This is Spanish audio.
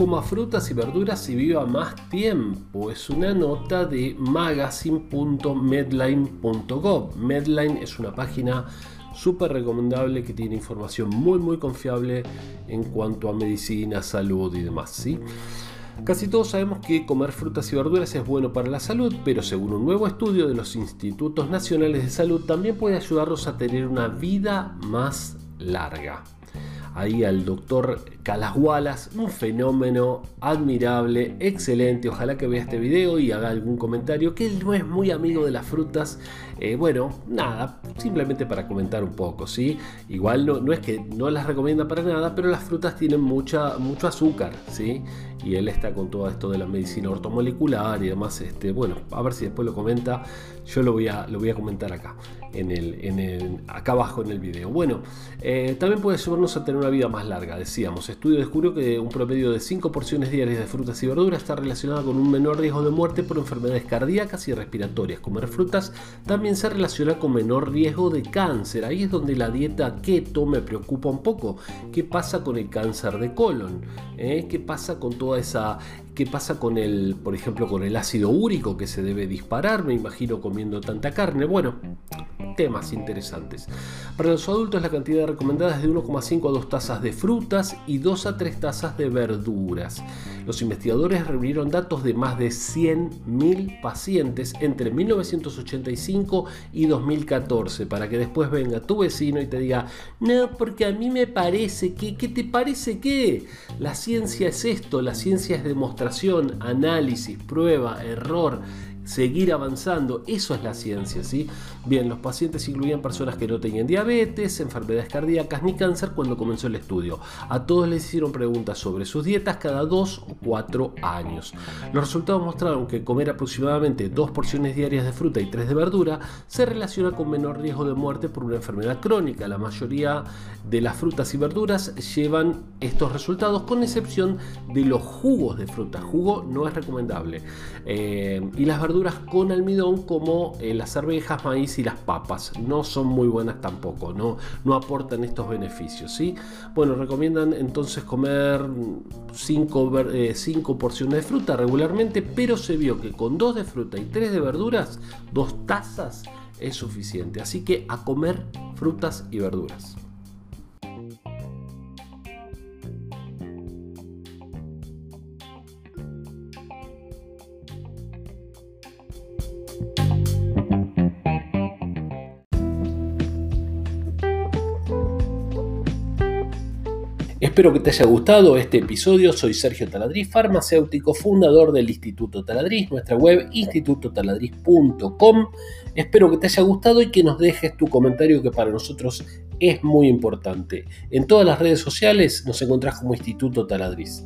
Coma frutas y verduras y viva más tiempo. Es una nota de magazine.medline.gov. Medline es una página súper recomendable que tiene información muy muy confiable en cuanto a medicina, salud y demás. ¿sí? Casi todos sabemos que comer frutas y verduras es bueno para la salud, pero según un nuevo estudio de los Institutos Nacionales de Salud también puede ayudarnos a tener una vida más larga ahí al doctor Calas Wallace, un fenómeno admirable, excelente. Ojalá que vea este video y haga algún comentario, que él no es muy amigo de las frutas. Eh, bueno, nada, simplemente para comentar un poco, ¿sí? Igual no, no, es que no las recomienda para nada, pero las frutas tienen mucha, mucho azúcar, ¿sí? Y él está con todo esto de la medicina ortomolecular y demás. Este, bueno, a ver si después lo comenta. Yo lo voy a, lo voy a comentar acá, en el, en el, acá abajo en el video. Bueno, eh, también puede ayudarnos a tener una vida más larga, decíamos. Estudio descubrió que un promedio de 5 porciones diarias de frutas y verduras está relacionada con un menor riesgo de muerte por enfermedades cardíacas y respiratorias. Comer frutas también se relaciona con menor riesgo de cáncer. Ahí es donde la dieta keto me preocupa un poco. ¿Qué pasa con el cáncer de colon? ¿Eh? ¿Qué pasa con toda esa ¿Qué pasa con el, por ejemplo, con el ácido úrico que se debe disparar? Me imagino comiendo tanta carne. Bueno, temas interesantes. Para los adultos la cantidad recomendada es de 1,5 a 2 tazas de frutas y 2 a 3 tazas de verduras. Los investigadores reunieron datos de más de 100.000 pacientes entre 1985 y 2014 para que después venga tu vecino y te diga, no, porque a mí me parece que, ¿qué te parece que? La ciencia es esto, la ciencia es demostración, análisis, prueba, error seguir avanzando. Eso es la ciencia, ¿sí? Bien, los pacientes incluían personas que no tenían diabetes, enfermedades cardíacas ni cáncer cuando comenzó el estudio. A todos les hicieron preguntas sobre sus dietas cada dos o cuatro años. Los resultados mostraron que comer aproximadamente dos porciones diarias de fruta y tres de verdura se relaciona con menor riesgo de muerte por una enfermedad crónica. La mayoría de las frutas y verduras llevan estos resultados con excepción de los jugos de fruta. Jugo no es recomendable. Eh, y las con almidón como eh, las arvejas, maíz y las papas. No son muy buenas tampoco, no, no aportan estos beneficios. ¿sí? Bueno, recomiendan entonces comer 5 eh, porciones de fruta regularmente, pero se vio que con 2 de fruta y 3 de verduras, 2 tazas es suficiente. Así que a comer frutas y verduras. Espero que te haya gustado este episodio. Soy Sergio Taladriz, farmacéutico, fundador del Instituto Taladriz, nuestra web institutotaladriz.com. Espero que te haya gustado y que nos dejes tu comentario que para nosotros es muy importante. En todas las redes sociales nos encontrás como Instituto Taladriz.